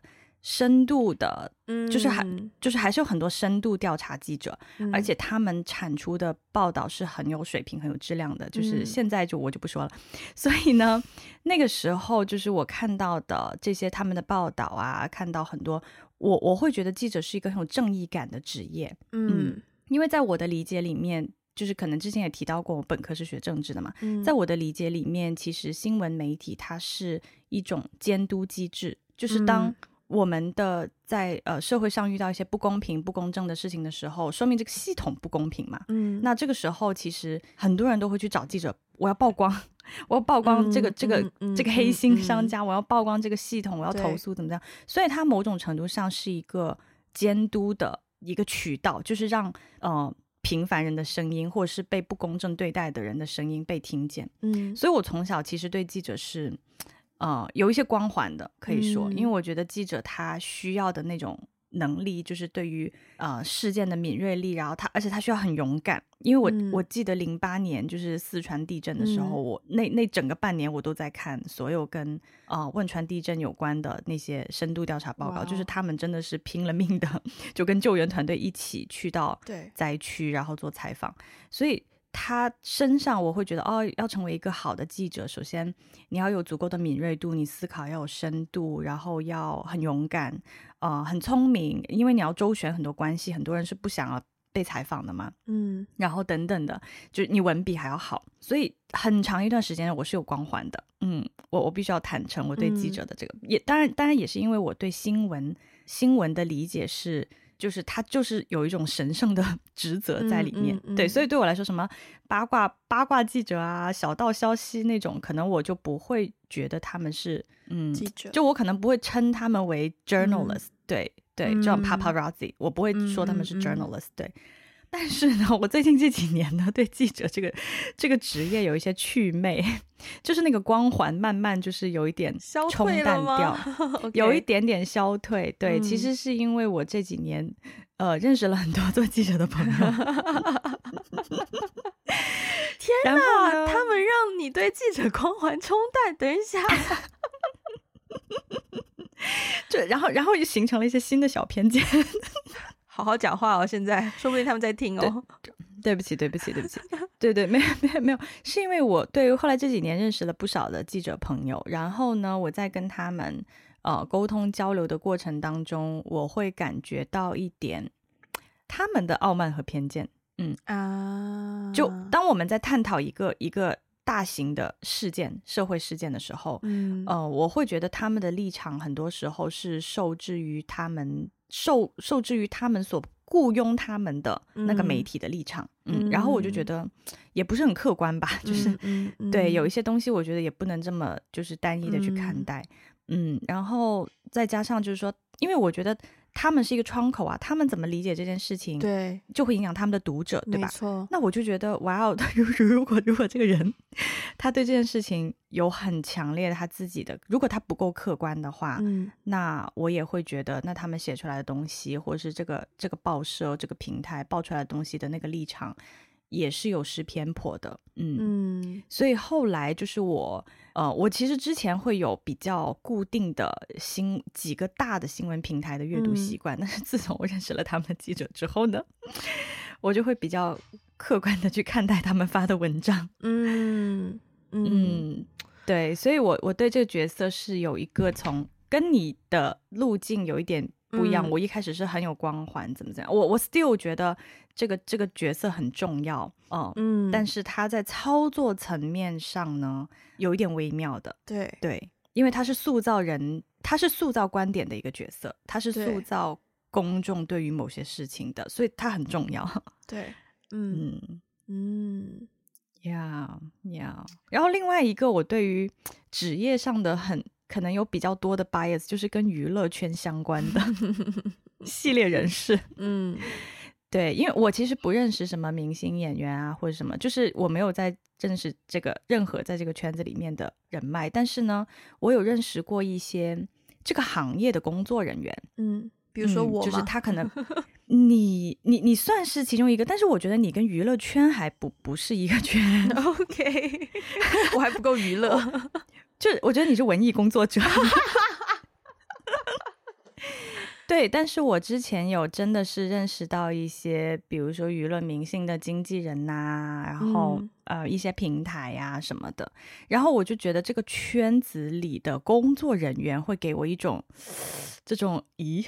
深度的，就是还就是还是有很多深度调查记者，嗯、而且他们产出的报道是很有水平、很有质量的。就是现在就我就不说了。嗯、所以呢，那个时候就是我看到的这些他们的报道啊，看到很多，我我会觉得记者是一个很有正义感的职业。嗯，嗯，因为在我的理解里面，就是可能之前也提到过，我本科是学政治的嘛，嗯、在我的理解里面，其实新闻媒体它是一种监督机制，就是当。我们的在呃社会上遇到一些不公平、不公正的事情的时候，说明这个系统不公平嘛。嗯，那这个时候其实很多人都会去找记者，我要曝光，*laughs* 我要曝光这个、嗯、这个、嗯、这个黑心商家，嗯、我要曝光这个系统，我要投诉怎么样？所以它某种程度上是一个监督的一个渠道，就是让呃平凡人的声音，或者是被不公正对待的人的声音被听见。嗯，所以我从小其实对记者是。呃，有一些光环的，可以说，嗯、因为我觉得记者他需要的那种能力，就是对于呃事件的敏锐力，然后他，而且他需要很勇敢。因为我、嗯、我记得零八年就是四川地震的时候，嗯、我那那整个半年我都在看所有跟啊、呃、汶川地震有关的那些深度调查报告，就是他们真的是拼了命的，*laughs* 就跟救援团队一起去到灾区，然后做采访，所以。他身上，我会觉得哦，要成为一个好的记者，首先你要有足够的敏锐度，你思考要有深度，然后要很勇敢，呃，很聪明，因为你要周旋很多关系，很多人是不想要被采访的嘛，嗯，然后等等的，就是你文笔还要好，所以很长一段时间我是有光环的，嗯，我我必须要坦诚，我对记者的这个、嗯、也当然当然也是因为我对新闻新闻的理解是。就是他就是有一种神圣的 *laughs* 职责在里面，对，所以对我来说，什么八卦八卦记者啊、小道消息那种，可能我就不会觉得他们是嗯记者，就我可能不会称他们为 journalist，、嗯、对对，就像 paparazzi，、嗯、我不会说他们是 journalist，、对。但是呢，我最近这几年呢，对记者这个这个职业有一些祛魅，就是那个光环慢慢就是有一点冲淡掉，*laughs* 有一点点消退。对，嗯、其实是因为我这几年呃认识了很多做记者的朋友。*laughs* 天哪，他们让你对记者光环冲淡？等一下，*laughs* 就然后然后就形成了一些新的小偏见。好好讲话哦！现在 *laughs* 说不定他们在听哦。对，不起，对不起，对不起。*laughs* 对对，没有 *laughs* 没有没有，是因为我对于后来这几年认识了不少的记者朋友，然后呢，我在跟他们呃沟通交流的过程当中，我会感觉到一点他们的傲慢和偏见。嗯啊，就当我们在探讨一个一个大型的事件、社会事件的时候，嗯呃，我会觉得他们的立场很多时候是受制于他们。受受制于他们所雇佣他们的那个媒体的立场，嗯，嗯，然后我就觉得也不是很客观吧，嗯、就是、嗯 *laughs* 嗯、对有一些东西，我觉得也不能这么就是单一的去看待，嗯，嗯，然后再加上就是说，因为我觉得。他们是一个窗口啊，他们怎么理解这件事情，对，就会影响他们的读者，对吧？没错。那我就觉得，哇哦，如 *laughs* 如果如果这个人他对这件事情有很强烈的他自己的，如果他不够客观的话，嗯，那我也会觉得，那他们写出来的东西，或者是这个这个报社这个平台报出来的东西的那个立场，也是有失偏颇的，嗯嗯。所以后来就是我。呃，我其实之前会有比较固定的新几个大的新闻平台的阅读习惯，嗯、但是自从我认识了他们的记者之后呢，*laughs* 我就会比较客观的去看待他们发的文章。嗯嗯，嗯，对，所以我我对这个角色是有一个从跟你的路径有一点不一样。嗯、我一开始是很有光环，怎么怎么样，我我 still 觉得这个这个角色很重要。嗯嗯，但是他在操作层面上呢，有一点微妙的。对对，因为他是塑造人，他是塑造观点的一个角色，他是塑造公众对于某些事情的，所以他很重要。*laughs* 对，嗯嗯呀呀。然后另外一个，我对于职业上的很可能有比较多的 bias，就是跟娱乐圈相关的 *laughs* 系列人士。嗯。对，因为我其实不认识什么明星演员啊，或者什么，就是我没有在认识这个任何在这个圈子里面的人脉。但是呢，我有认识过一些这个行业的工作人员，嗯，比如说我、嗯，就是他可能 *laughs* 你你你算是其中一个，但是我觉得你跟娱乐圈还不不是一个圈。OK，*laughs* 我还不够娱乐，就我觉得你是文艺工作者。*laughs* 对，但是我之前有真的是认识到一些，比如说娱乐明星的经纪人呐、啊，然后、嗯、呃一些平台呀、啊、什么的，然后我就觉得这个圈子里的工作人员会给我一种这种咦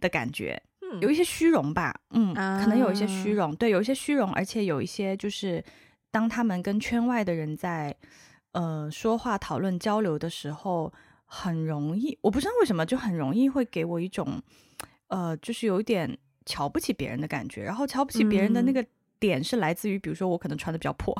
的感觉，嗯、有一些虚荣吧，嗯，啊、可能有一些虚。荣，对，有一些虚荣，而且有一些就是当他们跟圈外的人在呃说话、讨论、交流的时候。很容易，我不知道为什么就很容易会给我一种，呃，就是有一点瞧不起别人的感觉。然后瞧不起别人的那个点是来自于，比如说我可能穿的比较破，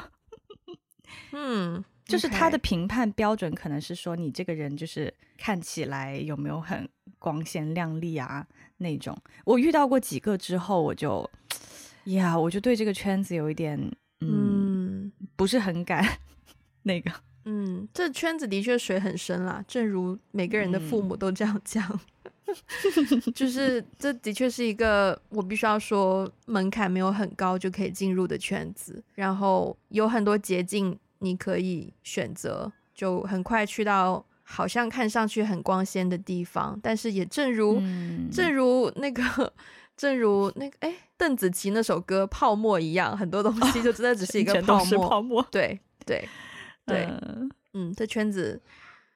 *laughs* 嗯，就是他的评判标准可能是说你这个人就是看起来有没有很光鲜亮丽啊那种。我遇到过几个之后，我就呀，我就对这个圈子有一点，嗯，嗯不是很敢 *laughs* 那个。嗯，这圈子的确水很深啦，正如每个人的父母都这样讲，嗯、*laughs* 就是这的确是一个我必须要说门槛没有很高就可以进入的圈子，然后有很多捷径你可以选择，就很快去到好像看上去很光鲜的地方，但是也正如、嗯、正如那个正如那个哎邓紫棋那首歌《泡沫》一样，很多东西就真的只是一个 *laughs* 泡沫，泡沫，对对。对，嗯，嗯，这圈子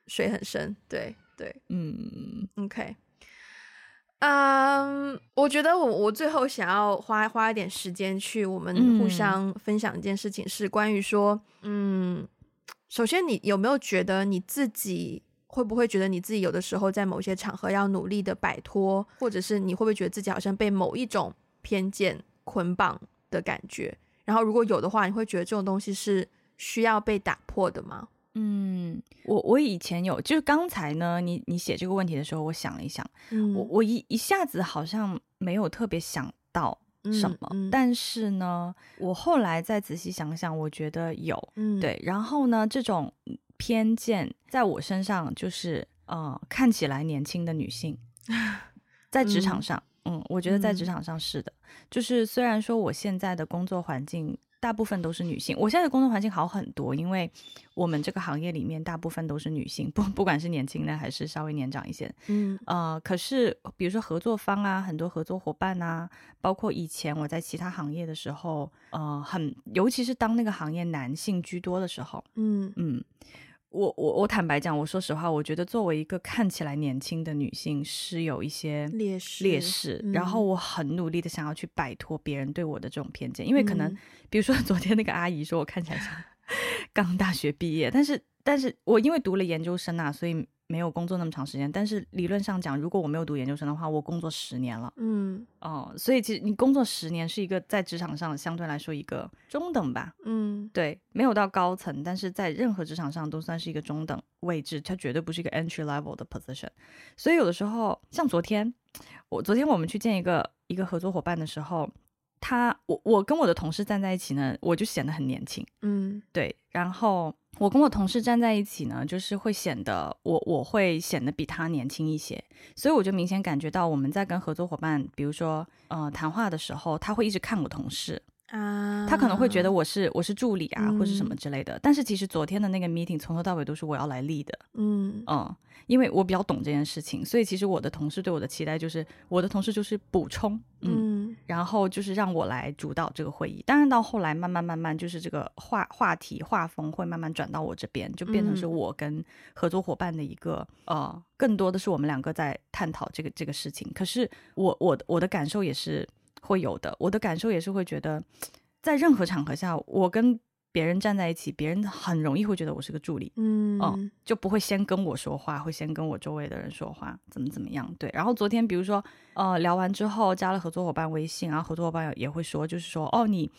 水很深，对对，嗯，OK，嗯，我觉得我我最后想要花花一点时间去我们互相分享一件事情，是关于说，嗯，首先你有没有觉得你自己会不会觉得你自己有的时候在某些场合要努力的摆脱，或者是你会不会觉得自己好像被某一种偏见捆绑的感觉？然后如果有的话，你会觉得这种东西是需要被打破的吗？嗯，我我以前有，就是刚才呢，你你写这个问题的时候，我想了一想，嗯、我我一一下子好像没有特别想到什么，嗯嗯、但是呢，我后来再仔细想想，我觉得有，嗯、对，然后呢，这种偏见在我身上就是，呃，看起来年轻的女性，*laughs* 在职场上，嗯，嗯，我觉得在职场上是的，就是虽然说我现在的工作环境。大部分都是女性。我现在的工作环境好很多，因为我们这个行业里面大部分都是女性，不不管是年轻的还是稍微年长一些。嗯，呃，可是比如说合作方啊，很多合作伙伴啊，包括以前我在其他行业的时候，呃，很尤其是当那个行业男性居多的时候，嗯嗯。我我我坦白讲，我说实话，我觉得作为一个看起来年轻的女性是有一些劣势，劣势。嗯、然后我很努力的想要去摆脱别人对我的这种偏见，因为可能，嗯、比如说昨天那个阿姨说我看起来像 *laughs* 刚大学毕业，但是但是我因为读了研究生啊，所以。没有工作那么长时间，但是理论上讲，如果我没有读研究生的话，我工作十年了。嗯，哦，所以其实你工作十年是一个在职场上相对来说一个中等吧。嗯，对，没有到高层，但是在任何职场上都算是一个中等位置，它绝对不是一个 entry level 的 position。所以有的时候，像昨天，我昨天我们去见一个一个合作伙伴的时候，他我我跟我的同事站在一起呢，我就显得很年轻。嗯，对，然后。我跟我同事站在一起呢，就是会显得我我会显得比他年轻一些，所以我就明显感觉到我们在跟合作伙伴，比如说呃谈话的时候，他会一直看我同事。啊，他可能会觉得我是我是助理啊，嗯、或是什么之类的。但是其实昨天的那个 meeting 从头到尾都是我要来 lead 的。嗯嗯，因为我比较懂这件事情，所以其实我的同事对我的期待就是，我的同事就是补充，嗯，嗯然后就是让我来主导这个会议。当然到后来慢慢慢慢，就是这个话话题画风会慢慢转到我这边，就变成是我跟合作伙伴的一个、嗯、呃，更多的是我们两个在探讨这个这个事情。可是我我我的感受也是。会有的，我的感受也是会觉得，在任何场合下，我跟别人站在一起，别人很容易会觉得我是个助理，嗯，哦，就不会先跟我说话，会先跟我周围的人说话，怎么怎么样，对。然后昨天，比如说，呃，聊完之后加了合作伙伴微信，然后合作伙伴也会说，就是说，哦，你，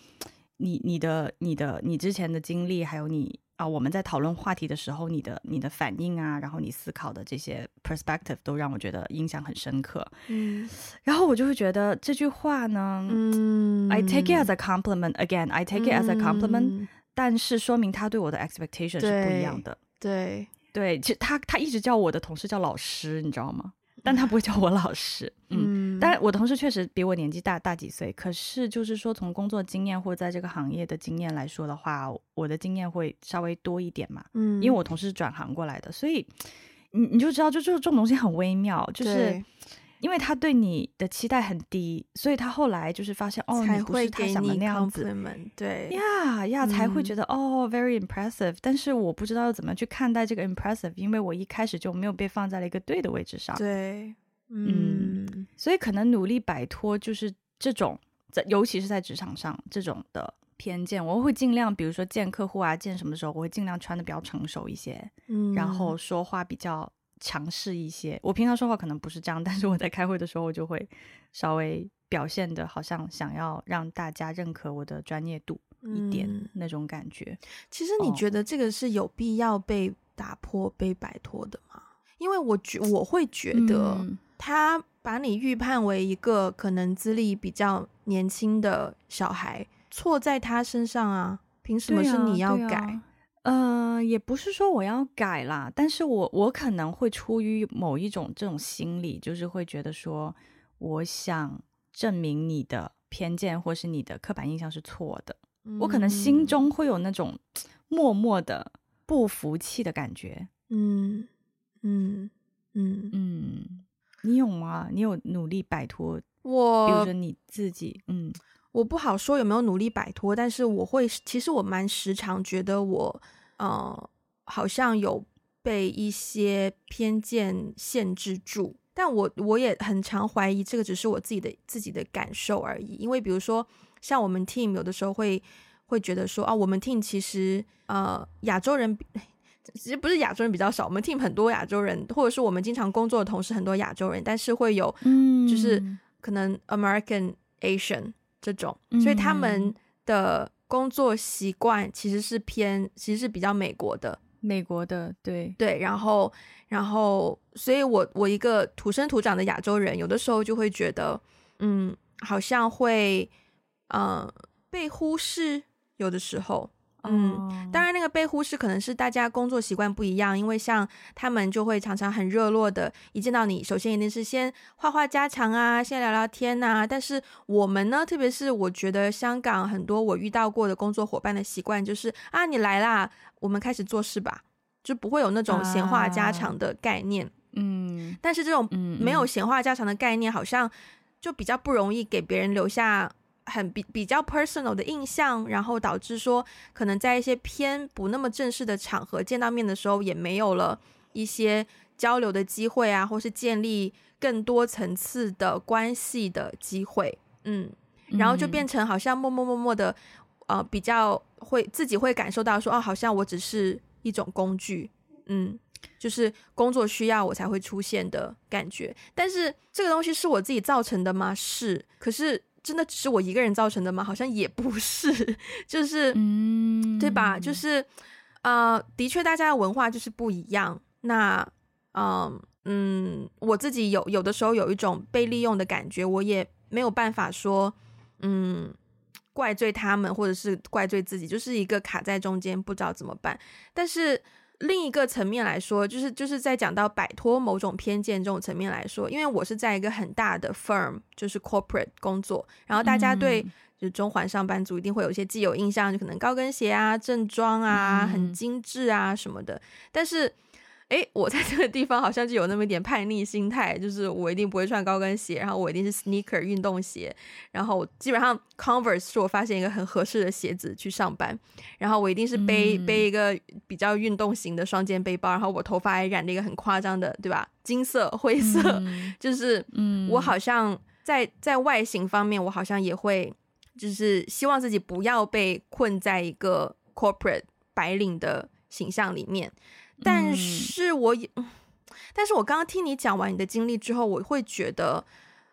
你，你的，你的，你之前的经历，还有你。啊，我们在讨论话题的时候，你的你的反应啊，然后你思考的这些 perspective 都让我觉得印象很深刻。嗯，然后我就会觉得这句话呢，嗯，I take it as a compliment again. I take it as a compliment，嗯，但是说明他对我的 expectation 是不一样的。对对，其实他他一直叫我的同事叫老师，你知道吗？但他不会叫我老师，嗯，但是我同事确实比我年纪大大几岁，可是就是说从工作经验或在这个行业的经验来说的话，我的经验会稍微多一点嘛，嗯，因为我同事转行过来的，所以你你就知道，就就这种东西很微妙，就是。因为他对你的期待很低，所以他后来就是发现哦，你不是他想的那样子，对呀呀，才会觉得、嗯、哦，very impressive。但是我不知道要怎么去看待这个 impressive，因为我一开始就没有被放在了一个对的位置上。对，嗯，嗯，所以可能努力摆脱就是这种在，尤其是在职场上这种的偏见，我会尽量，比如说见客户啊，见什么时候，我会尽量穿的比较成熟一些，嗯，然后说话比较。强势一些，我平常说话可能不是这样，但是我在开会的时候，我就会稍微表现的好像想要让大家认可我的专业度一点、嗯、那种感觉。其实你觉得这个是有必要被打破、哦、被摆脱的吗？因为我觉我会觉得，他把你预判为一个可能资历比较年轻的小孩，错在他身上啊，凭什么是你要改？呃，也不是说我要改啦，但是我我可能会出于某一种这种心理，就是会觉得说，我想证明你的偏见或是你的刻板印象是错的，嗯、我可能心中会有那种默默的不服气的感觉。嗯嗯嗯嗯，你有吗？你有努力摆脱我？比如说你自己，嗯。我不好说有没有努力摆脱，但是我会，其实我蛮时常觉得我，呃，好像有被一些偏见限制住，但我我也很常怀疑这个只是我自己的自己的感受而已，因为比如说像我们 team 有的时候会会觉得说啊，我们 team 其实呃亚洲人其实不是亚洲人比较少，我们 team 很多亚洲人，或者是我们经常工作的同事很多亚洲人，但是会有就是可能 American Asian 这种，所以他们的工作习惯其实是偏其实是比较美国的。美国的，对对，然后然后，所以我我一个土生土长的亚洲人，有的时候就会觉得，嗯，好像会，嗯、呃，被忽视，有的时候。嗯，当然，那个被忽视可能是大家工作习惯不一样，因为像他们就会常常很热络的，一见到你，首先一定是先话话家常啊，先聊聊天呐、啊。但是我们呢，特别是我觉得香港很多我遇到过的工作伙伴的习惯就是啊，你来啦，我们开始做事吧，就不会有那种闲话家常的概念。嗯，但是这种没有闲话家常的概念，好像就比较不容易给别人留下。很比比较 personal 的印象，然后导致说，可能在一些偏不那么正式的场合见到面的时候，也没有了一些交流的机会啊，或是建立更多层次的关系的机会，嗯，然后就变成好像默默默默的，呃，比较会自己会感受到说，哦，好像我只是一种工具，嗯，就是工作需要我才会出现的感觉。但是这个东西是我自己造成的吗？是，可是。真的只是我一个人造成的吗？好像也不是，就是，嗯，对吧？就是，呃，的确，大家的文化就是不一样。那，嗯嗯，我自己有有的时候有一种被利用的感觉，我也没有办法说，嗯，怪罪他们，或者是怪罪自己，就是一个卡在中间，不知道怎么办。但是。另一个层面来说，就是就是在讲到摆脱某种偏见这种层面来说，因为我是在一个很大的 firm，就是 corporate 工作，然后大家对就是中环上班族一定会有一些既有印象，就可能高跟鞋啊、正装啊、很精致啊什么的，但是。诶，我在这个地方好像就有那么一点叛逆心态，就是我一定不会穿高跟鞋，然后我一定是 sneaker 运动鞋，然后基本上 Converse 是我发现一个很合适的鞋子去上班，然后我一定是背、嗯、背一个比较运动型的双肩背包，然后我头发还染了一个很夸张的，对吧？金色、灰色，嗯、就是嗯我好像在在外形方面，我好像也会就是希望自己不要被困在一个 corporate 白领的形象里面。但是我也，但是我刚刚听你讲完你的经历之后，我会觉得，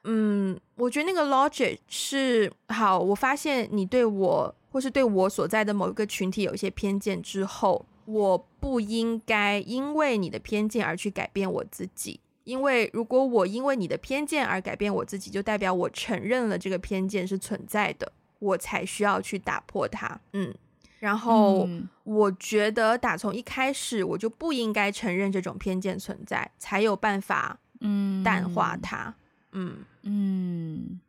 嗯，我觉得那个 logic 是好。我发现你对我或是对我所在的某一个群体有一些偏见之后，我不应该因为你的偏见而去改变我自己。因为如果我因为你的偏见而改变我自己，就代表我承认了这个偏见是存在的，我才需要去打破它。嗯。然后我觉得，打从一开始我就不应该承认这种偏见存在，才有办法嗯淡化它。嗯嗯，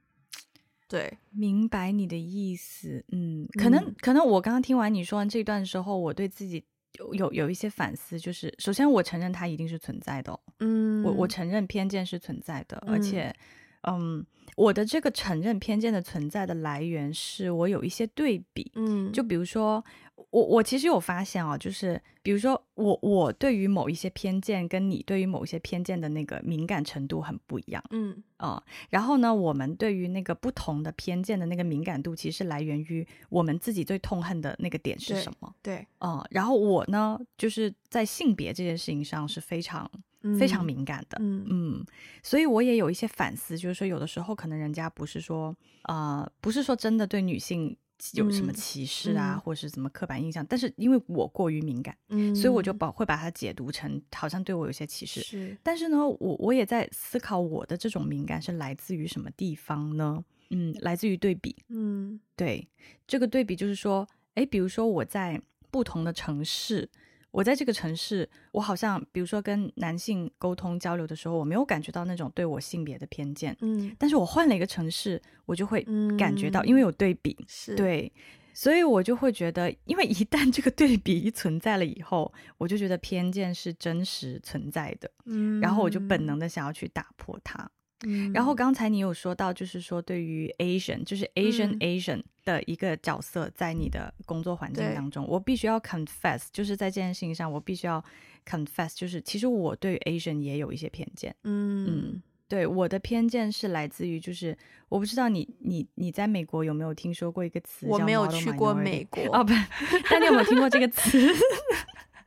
对，明白你的意思。嗯，可能可能我刚刚听完你说完这段的时候，我对自己有有有一些反思，就是首先我承认它一定是存在的。嗯，我我承认偏见是存在的，而且。嗯，我的这个承认偏见的存在的来源是我有一些对比，嗯，就比如说我我其实有发现啊，就是比如说我我对于某一些偏见跟你对于某一些偏见的那个敏感程度很不一样，嗯。啊，然后呢，我们对于那个不同的偏见的那个敏感度，其实来源于我们自己最痛恨的那个点是什么，对，啊，然后我呢，就是在性别这件事情上是非常。非常敏感的，嗯嗯，所以我也有一些反思，就是说有的时候可能人家不是说，呃，不是说真的对女性有什么歧视啊，嗯、或是怎么刻板印象，但是因为我过于敏感，嗯，所以我就把会把它解读成好像对我有些歧视。是，但是呢，我我也在思考我的这种敏感是来自于什么地方呢？嗯，来自于对比，嗯，对，这个对比就是说，哎，比如说我在不同的城市。我在这个城市，我好像比如说跟男性沟通交流的时候，我没有感觉到那种对我性别的偏见。嗯，但是我换了一个城市，我就会感觉到，嗯、因为有对比，是对，所以我就会觉得，因为一旦这个对比一存在了以后，我就觉得偏见是真实存在的。嗯，然后我就本能的想要去打破它。嗯，然后刚才你有说到，就是说对于 Asian，就是 Asian、嗯、Asian 的一个角色，在你的工作环境当中，我必须要 confess，就是在这件事情上，我必须要 confess，就是其实我对于 Asian 也有一些偏见。嗯嗯，对，我的偏见是来自于，就是我不知道你你你在美国有没有听说过一个词？我没有去过美国哦，不，*laughs* 但你有没有听过这个词？*laughs*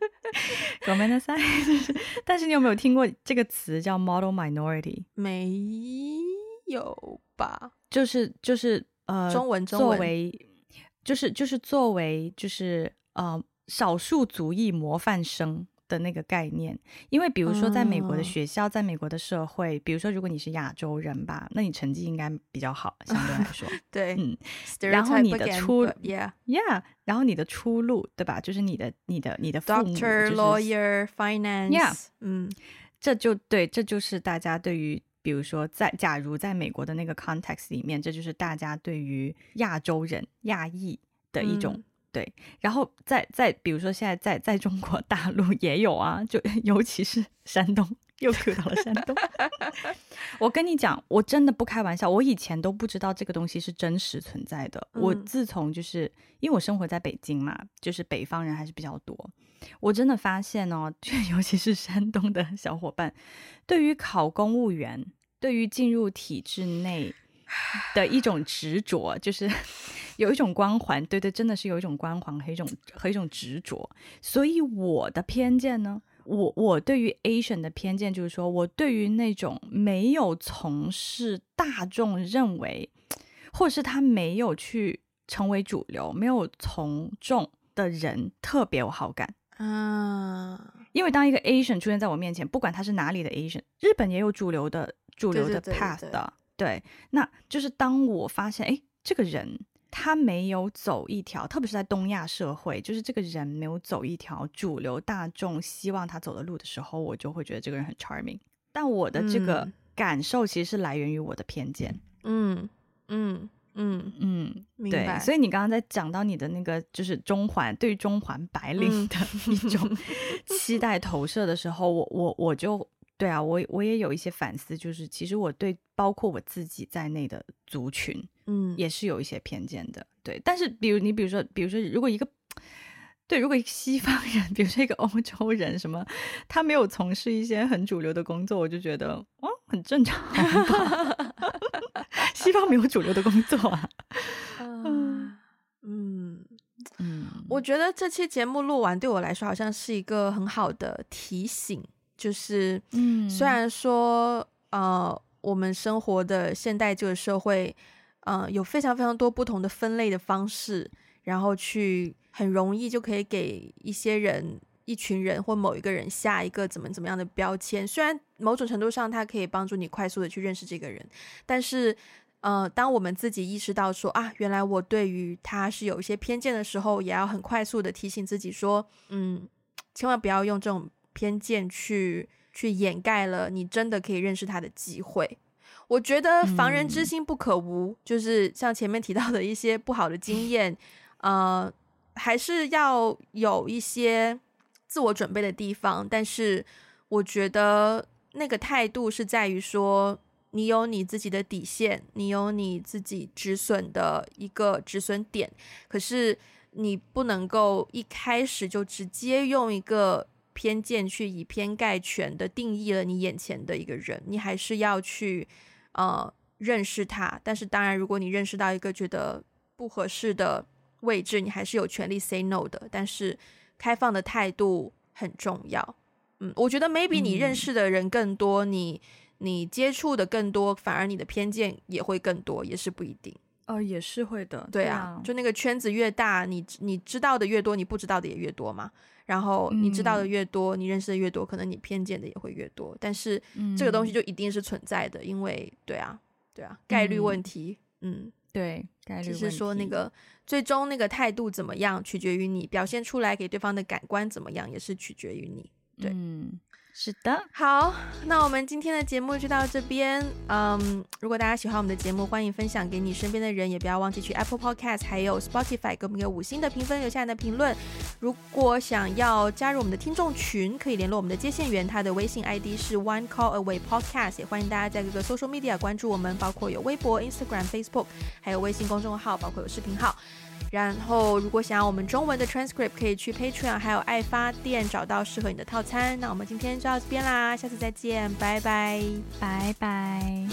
*laughs* ごめんなさい，但是你有没有听过这个词叫 model minority？没有吧？就是就是呃，中文中文作为就是就是作为就是呃少数族裔模范生。 的那个概念，因为比如说，在美国的学校，在美国的社会，比如说，如果你是亚洲人吧，那你成绩应该比较好，相对来说，*laughs* 对，嗯，然后你的出，yeah，yeah，然后你的出路，对吧？就是你的、你的、你的父母，doctor、lawyer、finance。yes 嗯，这就对，这就是大家对于，比如说，在假如在美国的那个 context 里面，这就是大家对于亚洲人、亚裔的一种。对，然后在在比如说现在在在中国大陆也有啊，就尤其是山东，又 Q 到了山东。*laughs* 我跟你讲，我真的不开玩笑，我以前都不知道这个东西是真实存在的。嗯、我自从就是因为我生活在北京嘛，就是北方人还是比较多，我真的发现哦，*laughs* 就尤其是山东的小伙伴，对于考公务员，对于进入体制内的一种执着，就是。*laughs* 有一种光环，对对，真的是有一种光环和一种和一种执着。所以我的偏见呢，我我对于 Asian 的偏见就是说，我对于那种没有从事大众认为，或者是他没有去成为主流、没有从众的人特别有好感啊。因为当一个 Asian 出现在我面前，不管他是哪里的 Asian，日本也有主流的主流的 path 的，对，对，对，对，那就是当我发现，哎，这个人。他没有走一条，特别是在东亚社会，就是这个人没有走一条主流大众希望他走的路的时候，我就会觉得这个人很 charming。但我的这个感受其实是来源于我的偏见。嗯嗯嗯嗯，明白。对，所以你刚刚在讲到你的那个就是中环对于中环白领的一种 *laughs* 期待投射的时候，我我我就对啊，我我也有一些反思，就是其实我对包括我自己在内的族群。嗯，也是有一些偏见的，对。但是，比如你，比如说，比如说，如果一个，对，如果一个西方人，*laughs* 比如说一个欧洲人，什么，他没有从事一些很主流的工作，我就觉得，哦，很正常。*laughs* 西方没有主流的工作啊。*laughs* 嗯嗯嗯，我觉得这期节目录完，对我来说好像是一个很好的提醒，就是，嗯，虽然说，呃，我们生活的现代这个社会。嗯、呃，有非常非常多不同的分类的方式，然后去很容易就可以给一些人、一群人或某一个人下一个怎么怎么样的标签。虽然某种程度上它可以帮助你快速的去认识这个人，但是，呃，当我们自己意识到说啊，原来我对于他是有一些偏见的时候，也要很快速的提醒自己说，嗯，千万不要用这种偏见去去掩盖了你真的可以认识他的机会。我觉得防人之心不可无，嗯，就是像前面提到的一些不好的经验，呃，还是要有一些自我准备的地方。但是我觉得那个态度是在于说，你有你自己的底线，你有你自己止损的一个止损点，可是你不能够一开始就直接用一个偏见去以偏概全的定义了你眼前的一个人，你还是要去。呃，认识他，但是当然，如果你认识到一个觉得不合适的位置，你还是有权利 say no 的。但是，开放的态度很重要。嗯，我觉得 maybe 你认识的人更多，嗯、你你接触的更多，反而你的偏见也会更多，也是不一定。哦，也是会的。对啊，就那个圈子越大，你你知道的越多，你不知道的也越多嘛。然后你知道的越多，嗯，你认识的越多，可能你偏见的也会越多。但是这个东西就一定是存在的，嗯，因为对啊，对啊，概率问题，嗯，嗯对，概率问题。只是说那个最终那个态度怎么样，取决于你表现出来给对方的感官怎么样，也是取决于你。对。嗯是的，好，那我们今天的节目就到这边。嗯，如果大家喜欢我们的节目，欢迎分享给你身边的人，也不要忘记去 Apple Podcast 还有 Spotify 给我们一个五星的评分，留下你的评论。如果想要加入我们的听众群，可以联络我们的接线员，他的微信 ID 是 One Call Away Podcast。也欢迎大家在各个 Social Media 关注我们，包括有微博、Instagram、Facebook，还有微信公众号，包括有视频号。然后如果想要我们中文的 transcript，可以去 Patreon 还有爱发电找到适合你的套餐，那我们今天就到这边啦，下次再见，拜拜拜拜。